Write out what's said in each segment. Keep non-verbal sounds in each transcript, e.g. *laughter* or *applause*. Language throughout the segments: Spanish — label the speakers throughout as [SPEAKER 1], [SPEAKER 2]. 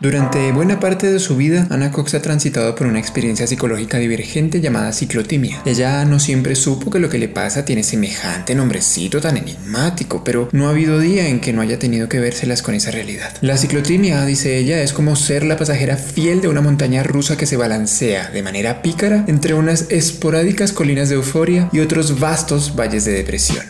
[SPEAKER 1] Durante buena parte de su vida, Anna Cox ha transitado por una experiencia psicológica divergente llamada ciclotimia. Ella no siempre supo que lo que le pasa tiene semejante nombrecito tan enigmático, pero no ha habido día en que no haya tenido que vérselas con esa realidad. La ciclotimia, dice ella, es como ser la pasajera fiel de una montaña rusa que se balancea de manera pícara entre unas esporádicas colinas de euforia y otros vastos valles de depresión.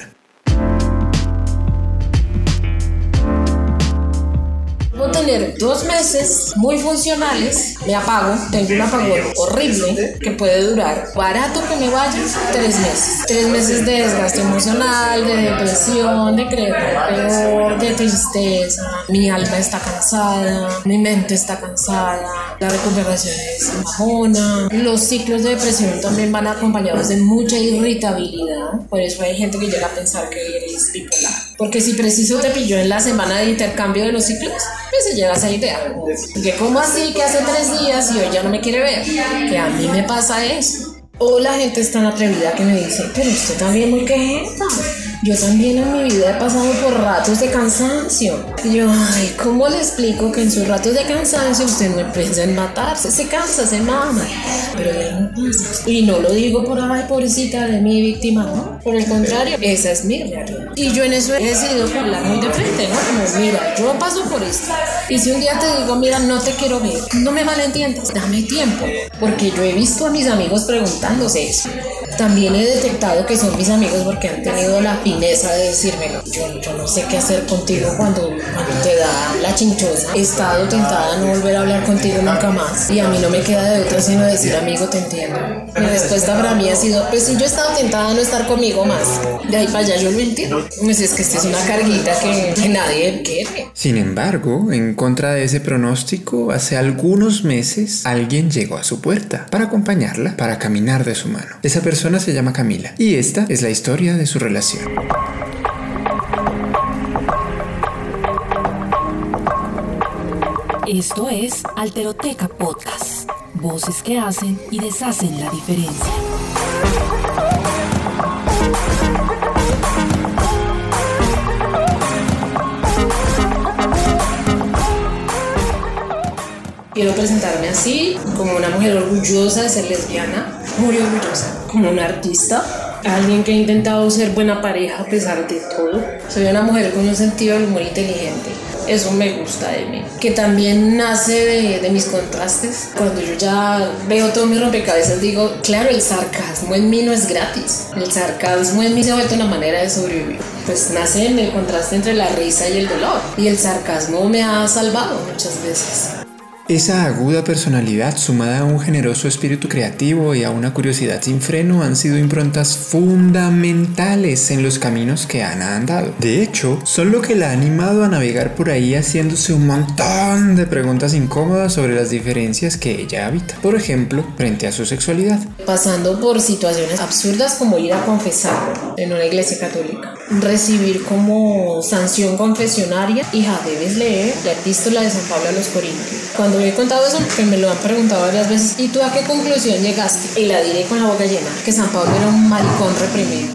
[SPEAKER 2] Dos meses muy funcionales, me apago, tengo un apagón horrible que puede durar, barato que me vaya, tres meses. Tres meses de desgaste emocional, de depresión, de creer peor, de tristeza. Mi alma está cansada, mi mente está cansada, la recuperación es bajona. Los ciclos de depresión también van acompañados de mucha irritabilidad, por eso hay gente que llega a pensar que eres bipolar. Porque si preciso te pilló en la semana de intercambio de los ciclos, pues se lleva esa idea. Que como así que hace tres días y hoy ya no me quiere ver, que a mí me pasa eso. O la gente es tan atrevida que me dice, pero usted también muy quejeta. Yo también en mi vida he pasado por ratos de cansancio. Y yo, ay, ¿cómo le explico que en sus ratos de cansancio usted no piensa en matarse? Se cansa, se mama. Pero ya no pasa. Y no lo digo por, ay, pobrecita de mi víctima, ¿no? Por el contrario, esa es mi realidad. Y yo en eso he decidido hablar muy de frente, ¿no? Como, mira, yo paso por esto. Y si un día te digo, mira, no te quiero ver, no me malentiendas, dame tiempo. Porque yo he visto a mis amigos preguntándose eso. También he detectado que son mis amigos porque han tenido la fineza de decírmelo. Yo, yo no sé qué hacer contigo cuando, cuando te da la chinchosa. He estado tentada a no volver a hablar contigo nunca más. Y a mí no me queda de otra sino decir, amigo, te entiendo. Mi respuesta para mí ha sido, pues si yo he estado tentada a no estar conmigo más. De ahí para allá yo lo entiendo. Pues es que esta es una carguita que, que nadie quiere.
[SPEAKER 1] Sin embargo, en contra de ese pronóstico, hace algunos meses alguien llegó a su puerta para acompañarla, para caminar de su mano. Esa persona persona se llama Camila y esta es la historia de su relación.
[SPEAKER 3] Esto es Alteroteca Podcast, voces que hacen y deshacen la diferencia.
[SPEAKER 2] Quiero presentarme así, como una mujer orgullosa de ser lesbiana, muy orgullosa, como una artista, alguien que ha intentado ser buena pareja a pesar de todo. Soy una mujer con un sentido del humor inteligente. Eso me gusta de mí. Que también nace de, de, mis contrastes. Cuando yo ya veo todo mi rompecabezas, digo, claro, el sarcasmo en mí no es gratis. El sarcasmo en mí se ha vuelto una manera de sobrevivir. Pues nace en el contraste entre la risa y el dolor. Y el sarcasmo me ha salvado muchas veces.
[SPEAKER 1] Esa aguda personalidad sumada a un generoso espíritu creativo y a una curiosidad sin freno han sido improntas fundamentales en los caminos que Ana ha andado. De hecho, son lo que la ha animado a navegar por ahí haciéndose un montón de preguntas incómodas sobre las diferencias que ella habita. Por ejemplo, frente a su sexualidad.
[SPEAKER 2] Pasando por situaciones absurdas como ir a confesar en una iglesia católica. Recibir como sanción confesionaria, hija, debes leer la epístola de San Pablo a los Corintios. Cuando he contado eso, que me lo han preguntado varias veces, ¿y tú a qué conclusión llegaste? Y la diré con la boca llena, que San Pablo era un maricón reprimido.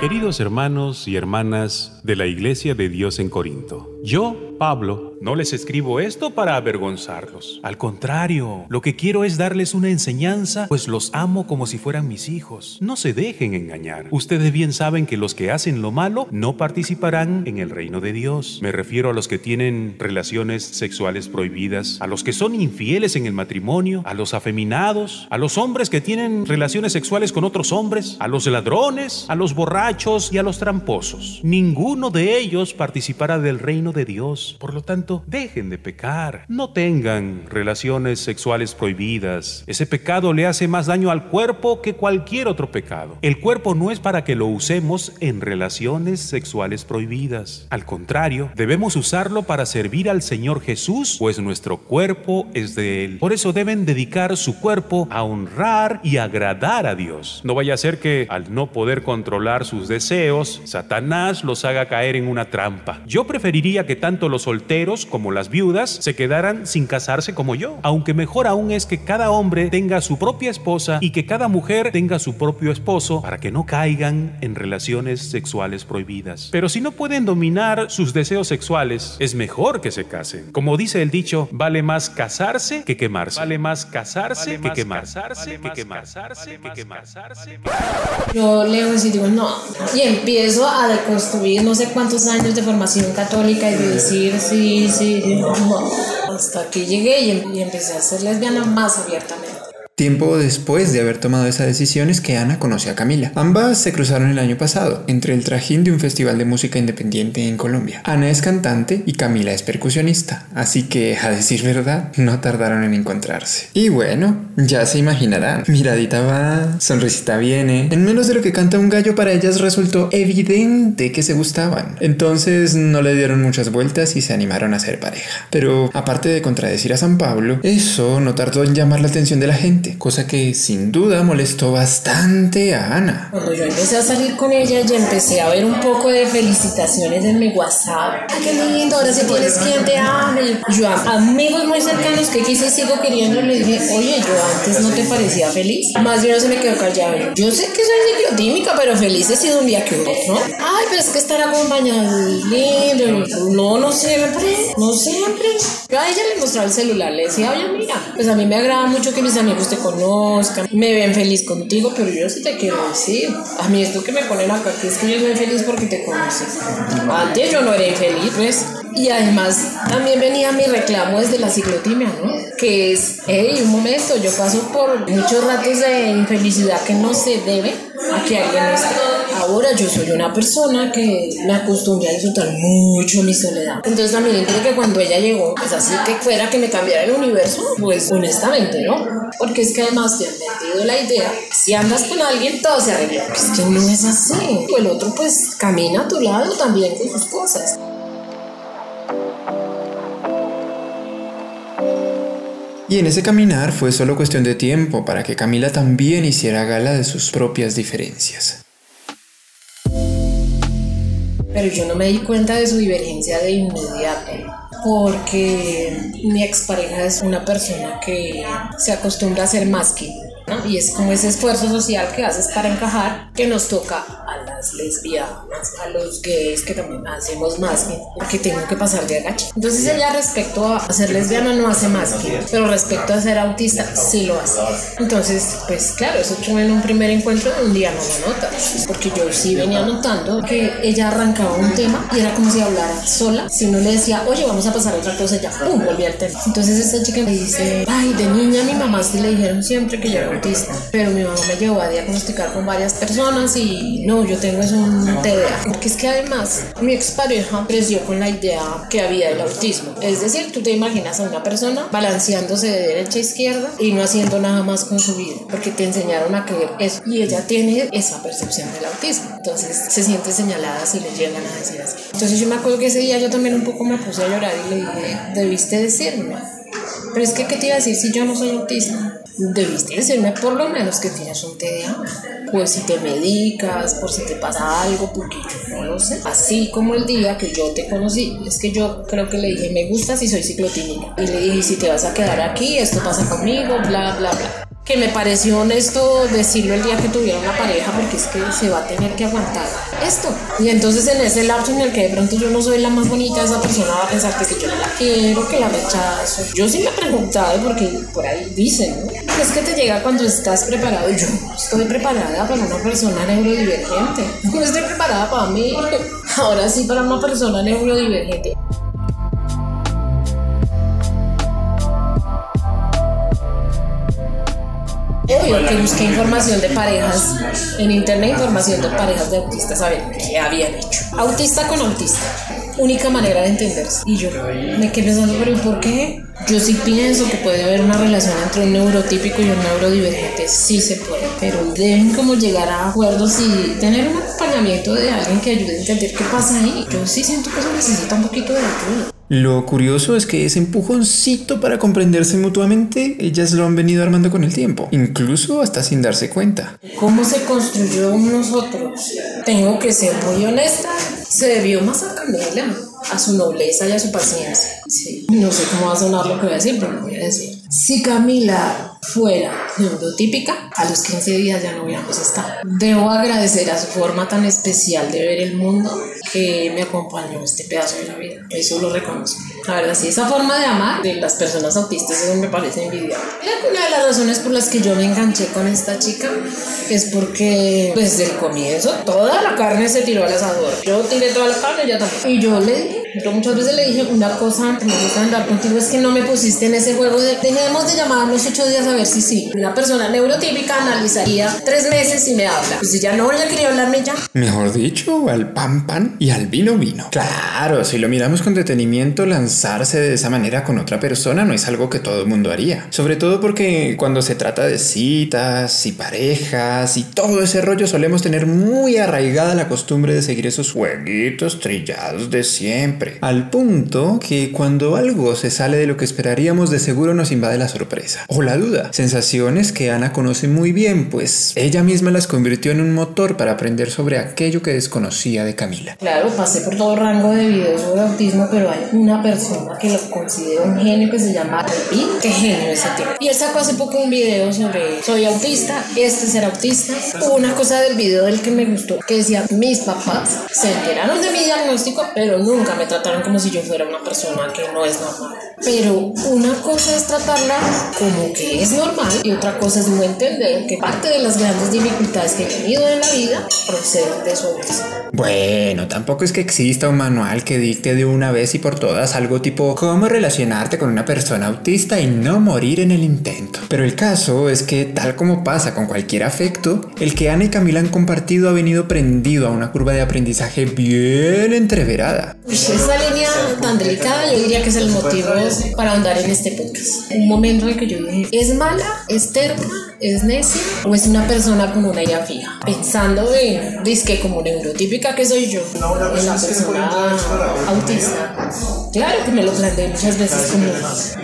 [SPEAKER 4] Queridos hermanos y hermanas de la Iglesia de Dios en Corinto, yo, Pablo, no les escribo esto para avergonzarlos. Al contrario, lo que quiero es darles una enseñanza, pues los amo como si fueran mis hijos. No se dejen engañar. Ustedes bien saben que los que hacen lo malo no participarán en el reino de Dios. Me refiero a los que tienen relaciones sexuales prohibidas, a los que son infieles en el matrimonio, a los afeminados, a los hombres que tienen relaciones sexuales con otros hombres, a los ladrones, a los borrachos y a los tramposos. Ninguno de ellos participará del reino de Dios. Por lo tanto, dejen de pecar. No tengan relaciones sexuales prohibidas. Ese pecado le hace más daño al cuerpo que cualquier otro pecado. El cuerpo no es para que lo usemos en relaciones sexuales prohibidas. Al contrario, debemos usarlo para servir al Señor Jesús, pues nuestro cuerpo es de Él. Por eso deben dedicar su cuerpo a honrar y agradar a Dios. No vaya a ser que al no poder controlar sus deseos, Satanás los haga caer en una trampa. Yo preferiría que tanto los solteros como las viudas se quedaran sin casarse como yo, aunque mejor aún es que cada hombre tenga su propia esposa y que cada mujer tenga su propio esposo para que no caigan en relaciones sexuales prohibidas. Pero si no pueden dominar sus deseos sexuales, es mejor que se casen. Como dice el dicho, vale más casarse que quemarse. Vale más casarse que quemarse. Que quemarse, que quemarse.
[SPEAKER 2] Yo leo y digo, no. Y empiezo a deconstruir no sé cuántos años de formación católica y de decir, sí, sí, no. *laughs* Hasta que llegué em- y empecé a ser lesbiana más abiertamente.
[SPEAKER 1] Tiempo después de haber tomado esa decisión es que Ana conoce a Camila. Ambas se cruzaron el año pasado, entre el trajín de un festival de música independiente en Colombia. Ana es cantante y Camila es percusionista, así que, a decir verdad, no tardaron en encontrarse. Y bueno, ya se imaginarán. Miradita va, sonrisita viene. En menos de lo que canta un gallo para ellas resultó evidente que se gustaban. Entonces no le dieron muchas vueltas y se animaron a ser pareja. Pero aparte de contradecir a San Pablo, eso no tardó en llamar la atención de la gente, cosa que sin duda molestó bastante a Ana.
[SPEAKER 2] Cuando yo empecé a salir con ella, ya empecé a ver un poco de felicitaciones en mi WhatsApp. Ay, qué lindo, ahora sí tienes quien te ame. Yo a amigos muy cercanos que quise y sigo queriendo, le dije, oye, yo antes no te parecía feliz. Más bien no se me quedó callado. Yo sé que soy ciclotímica, pero feliz he sido un día que otro, ¿no? Ay, pero es que estar acompañado lindo. No, no siempre, no siempre. Yo a ella le mostraba el celular, le decía, oye, mira, pues a mí me agrada mucho que mis amigos conozcan, me ven feliz contigo, pero yo sí te quiero decir, a mí esto que me ponen acá, que es que yo soy feliz porque te conoces. Antes yo no era infeliz, ¿ves? Y además también venía mi reclamo desde la ciclotimia, ¿no? Que es, hey, un momento, yo paso por muchos ratos de infelicidad que no se debe a que alguien no esté. Ahora yo soy una persona que me acostumbré a disfrutar mucho mi soledad. Entonces también creo que cuando ella llegó, pues así que fuera que me cambiara el universo, pues honestamente, ¿no? Porque es que además te han metido la idea, si andas con alguien, todo se arregla. Es que no es así. El otro pues camina a tu lado también con sus cosas.
[SPEAKER 1] Y en ese caminar fue solo cuestión de tiempo para que Camila también hiciera gala de sus propias diferencias.
[SPEAKER 2] Pero yo no me di cuenta de su divergencia de inmediato. Porque mi expareja es una persona que se acostumbra a ser más que ¿no? Y es como ese esfuerzo social que haces para encajar que nos toca a las lesbianas, a los gays que también hacemos más que porque tengo que pasar de agache. Entonces ella respecto a ser lesbiana no hace más que, pero respecto a ser autista sí lo hace. Entonces, pues claro, eso tú en un primer encuentro un día no lo notas, porque yo sí venía notando que ella arrancaba un tema y era como si hablara sola. Si uno le decía, oye, vamos a pasar a otra cosa, ya, pum, volvía al tema. Entonces esta chica me dice, ay, de niña mi mamá sí le dijeron siempre que yo era autista, pero mi mamá me llevó a diagnosticar con varias personas y no, yo tengo es un TDA. Porque es que además mi expareja creció con la idea que había del autismo. Es decir, tú te imaginas a una persona balanceándose de derecha a izquierda y no haciendo nada más con su vida, porque te enseñaron a creer eso. Y ella tiene esa percepción del autismo. Entonces se siente señalada si le llegan a decir así. Entonces yo me acuerdo que ese día yo también un poco me puse a llorar y le dije, debiste decirme. Pero es que, ¿qué te iba a decir si yo no soy autista? Debiste decirme por lo menos que tienes un TDA. Pues si te medicas, por si te pasa algo, porque yo no lo sé. Así como el día que yo te conocí, es que yo creo que le dije, me gusta si soy ciclotímica. Y le dije, si te vas a quedar aquí, esto pasa conmigo, bla, bla, bla que me pareció honesto decirlo el día que tuviera una pareja porque es que se va a tener que aguantar esto. Y entonces en ese lapso en el que de pronto yo no soy la más bonita, esa persona va a pensar que si yo no la quiero, que la rechazo. Yo sí me he preguntado porque por ahí dicen, ¿no? Es que te llega cuando estás preparado. Yo estoy preparada para una persona neurodivergente. No estoy preparada para mí. *laughs* Ahora sí para una persona neurodivergente. Que busqué información de parejas en internet, información de parejas de autistas, a ver qué habían hecho. Autista con autista. única manera de entenderse. Y yo me quedé pensando, pero ¿por qué? Yo sí pienso que puede haber una relación entre un neurotípico y un neurodivergente, sí se puede, pero deben como llegar a acuerdos y tener un acompañamiento de alguien que ayude a entender qué pasa ahí. Yo sí siento que eso necesita un poquito de ayuda.
[SPEAKER 1] Lo curioso es que ese empujoncito para comprenderse mutuamente, ellas lo han venido armando con el tiempo, incluso hasta sin darse cuenta.
[SPEAKER 2] ¿Cómo se construyó nosotros? Tengo que ser muy honesta, se debió más a Camila, a su nobleza y a su paciencia. Sí. No sé cómo va a sonar lo que voy a decir, pero lo voy a decir. Si Camila fuera neurotípica, a los 15 días ya no hubiéramos estado. Debo agradecer a su forma tan especial de ver el mundo que me acompañó este pedazo de la vida. Eso lo reconozco. La verdad, sí, esa forma de amar de las personas autistas eso me parece envidiable. Una de las razones por las que yo me enganché con esta chica es porque pues, desde el comienzo toda la carne se tiró al asador. Yo tiré toda la carne, ella también. Y yo le dije, yo muchas veces le dije una cosa que me gusta andar contigo es que no me pusiste en ese juego de dejemos de llamarnos ocho días a ver si sí. Una persona neurotípica analizaría tres meses y me habla. Pues si ya no, ella quería hablarme ya.
[SPEAKER 1] Mejor dicho, al pan pan y al vino vino. Claro, si lo miramos con detenimiento, lanzarse de esa manera con otra persona no es algo que todo el mundo haría. Sobre todo porque cuando se trata de citas y parejas y todo ese rollo solemos tener muy arraigada la costumbre de seguir esos jueguitos trillados de siempre. Al punto que cuando algo se sale de lo que esperaríamos de seguro nos invade la sorpresa o la duda. Sensaciones que Ana conoce muy bien, pues ella misma las convirtió en un motor para aprender sobre aquello que desconocía de Camila.
[SPEAKER 2] Claro, pasé por todo rango de videos sobre autismo, pero hay una persona que lo considero un genio que se llama David. Qué genio ese tipo. Y él sacó hace poco un video sobre soy autista, este será autista. Hubo una cosa del video del que me gustó, que decía mis papás se enteraron de mi diagnóstico, pero nunca me trataron como si yo fuera una persona que no es normal. Pero una cosa es tratarla como que es normal y otra cosa es no entender que parte de las grandes dificultades que he tenido en la vida proceden de su autismo.
[SPEAKER 1] Bueno, tampoco es que exista un manual que dicte de una vez y por todas algo tipo cómo relacionarte con una persona autista y no morir en el intento. Pero el caso es que, tal como pasa con cualquier afecto, el que Ana y Camila han compartido ha venido prendido a una curva de aprendizaje bien entreverada.
[SPEAKER 2] Uy, esa línea tan delicada yo diría que es el motivo para andar en este podcast. Un momento en que yo dije, ¿es mala? ¿Es terca? ¿Es necia? ¿O es una persona con una idea fija? Pensando en, disque como neurotípica que soy yo, en la persona autista. Claro que me lo planteé muchas veces como,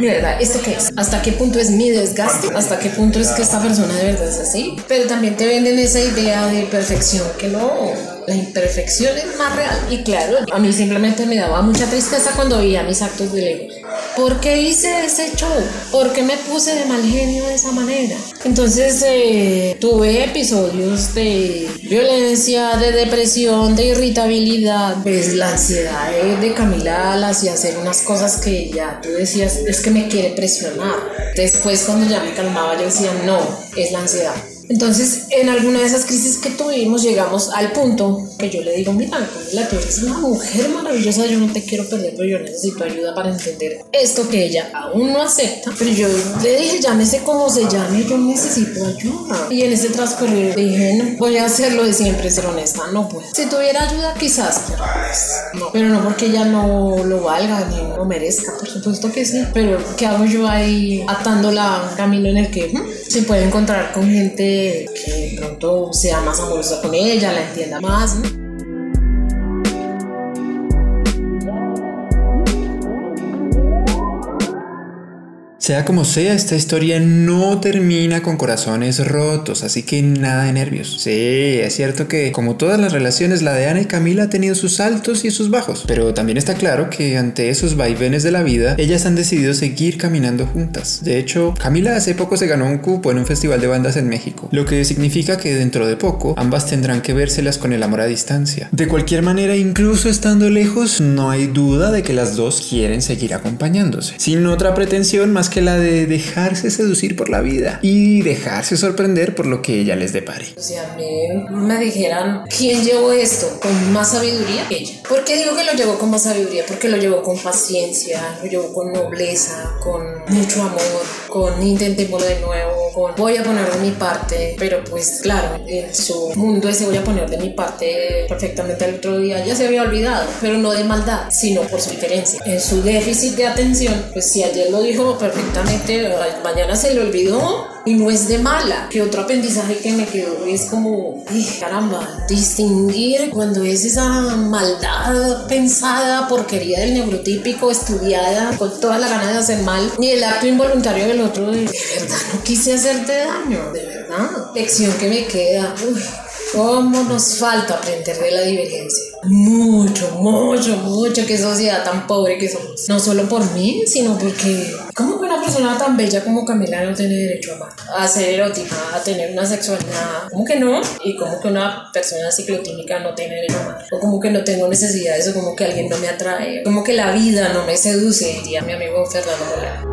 [SPEAKER 2] ¿verdad? ¿Esto qué es? ¿Hasta qué punto es mi desgaste? ¿Hasta qué punto es que esta persona de verdad es así? Pero también te venden esa idea de perfección que no, la imperfección es más real. Y claro, a mí simplemente me daba mucha tristeza cuando veía mis actos de ego. ¿Por qué hice ese show? ¿Por qué me puse de mal genio de esa manera? Entonces eh, tuve episodios de violencia, de depresión, de irritabilidad. Pues la ansiedad de, Camila la hacer unas cosas que ya tú decías, es que me quiere presionar. Después cuando ya me calmaba yo decía, no, es la ansiedad. Entonces, en alguna de esas crisis que tuvimos, llegamos al punto que yo le digo, mira, Camila, tú eres una mujer maravillosa, yo no te quiero perder, pero yo necesito ayuda para entender esto que ella aún no acepta. Pero yo le dije, llámese como se llame, yo necesito ayuda. Y en ese transcurrir dije, no, voy a hacerlo de siempre, ser honesta, no puedo. Si tuviera ayuda, quizás, pero no. Pero no porque ella no lo valga ni lo merezca, por supuesto que sí. Pero, ¿qué hago yo ahí atándola a un camino en el que hmm, se puede encontrar con gente que pronto sea más amorosa con ella, la entienda más. ¿no?
[SPEAKER 1] Sea como sea, esta historia no termina con corazones rotos, así que nada de nervios. Sí, es cierto que como todas las relaciones, la de Ana y Camila ha tenido sus altos y sus bajos, pero también está claro que ante esos vaivenes de la vida, ellas han decidido seguir caminando juntas. De hecho, Camila hace poco se ganó un cupo en un festival de bandas en México, lo que significa que dentro de poco ambas tendrán que vérselas con el amor a distancia. De cualquier manera, incluso estando lejos, no hay duda de que las dos quieren seguir acompañándose, sin otra pretensión más que la de dejarse seducir por la vida y dejarse sorprender por lo que ella les depare.
[SPEAKER 2] Si a mí me dijeran quién llevó esto con más sabiduría, ella. ¿Por qué digo que lo llevó con más sabiduría? Porque lo llevó con paciencia, lo llevó con nobleza, con mucho amor, con intentémoslo de nuevo, voy a poner de mi parte, pero pues claro, en su mundo ese voy a poner de mi parte perfectamente el otro día ya se había olvidado, pero no de maldad, sino por su diferencia. En su déficit de atención, pues si ayer lo dijo perfectamente, mañana se le olvidó y no es de mala. Que otro aprendizaje que me quedó es como, caramba, distinguir cuando es esa maldad pensada, porquería del neurotípico, estudiada, con toda la gana de hacer mal, ni el acto involuntario del otro de, verdad no quise hacerte daño, de verdad. Lección que me queda. ¿Cómo nos falta aprender de la divergencia? Mucho, mucho, mucho. Qué sociedad tan pobre que somos. No solo por mí, sino porque. ¿Cómo una persona tan bella como Camila no tiene derecho a amar? A ser erótica, a tener una sexualidad. ¿Cómo que no? Y como que una persona ciclotímica no tiene derecho a amar. O como que no tengo necesidades, o como que alguien no me atrae. Como que la vida no me seduce, diría mi amigo Fernando Molano.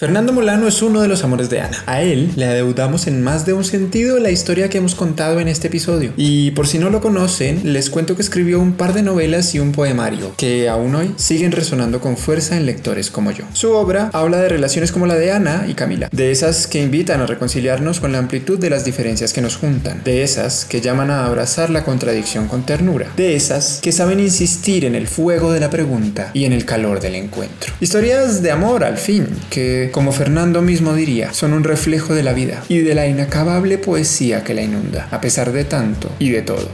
[SPEAKER 1] Fernando Molano es uno de los amores de Ana. A él le adeudamos en más de un sentido la historia que hemos contado en este episodio. Y por si no lo conocen, les cuento que escribió un par de novelas y un poemario que aún hoy siguen resonando con fuerza en lectores como yo. Su obra habla de relaciones como la de Ana y Camila, de esas que invitan a reconciliarnos con la amplitud de las diferencias que nos juntan, de esas que llaman a abrazar la contradicción con ternura, de esas que saben insistir en el fuego de la pregunta y en el calor del encuentro. Historias de amor, al fin, que como Fernando mismo diría, son un reflejo de la vida y de la inacabable poesía que la inunda, a pesar de tanto y de todo.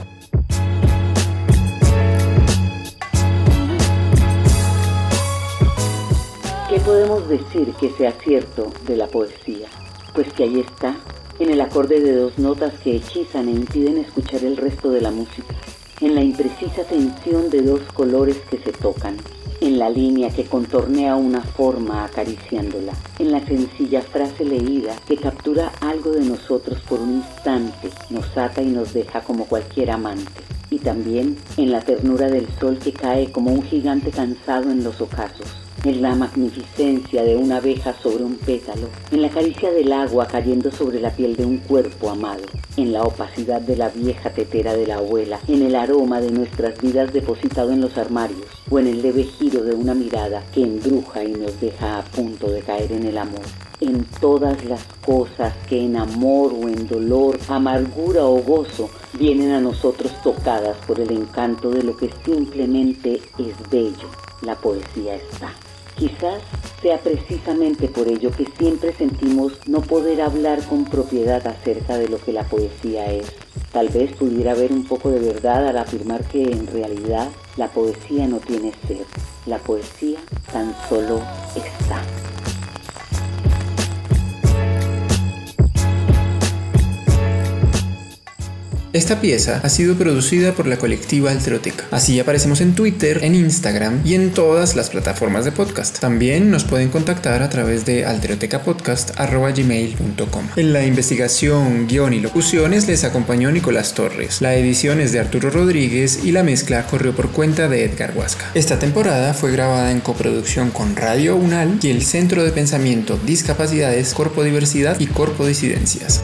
[SPEAKER 5] ¿Qué podemos decir que sea cierto de la poesía? Pues que ahí está, en el acorde de dos notas que hechizan e impiden escuchar el resto de la música, en la imprecisa tensión de dos colores que se tocan, en la línea que contornea una forma acariciándola, en la sencilla frase leída que captura algo de nosotros por un instante, nos ata y nos deja como cualquier amante, y también en la ternura del sol que cae como un gigante cansado en los ocasos, en la magnificencia de una abeja sobre un pétalo, en la caricia del agua cayendo sobre la piel de un cuerpo amado, en la opacidad de la vieja tetera de la abuela, en el aroma de nuestras vidas depositado en los armarios, o en el leve giro de una mirada que embruja y nos deja a punto de caer en el amor. En todas las cosas que en amor o en dolor, amargura o gozo vienen a nosotros tocadas por el encanto de lo que simplemente es bello, la poesía está. Quizás sea precisamente por ello que siempre sentimos no poder hablar con propiedad acerca de lo que la poesía es. Tal vez pudiera haber un poco de verdad al afirmar que en realidad la poesía no tiene ser. La poesía tan solo está.
[SPEAKER 1] Esta pieza ha sido producida por la colectiva Alteroteca. Así aparecemos en Twitter, en Instagram y en todas las plataformas de podcast. También nos pueden contactar a través de alterotecapodcast.gmail.com. En la investigación, guion y locuciones les acompañó Nicolás Torres. La edición es de Arturo Rodríguez y la mezcla corrió por cuenta de Edgar Huasca. Esta temporada fue grabada en coproducción con Radio UNAL y el Centro de Pensamiento, Discapacidades, Corpodiversidad y Corpodisidencias.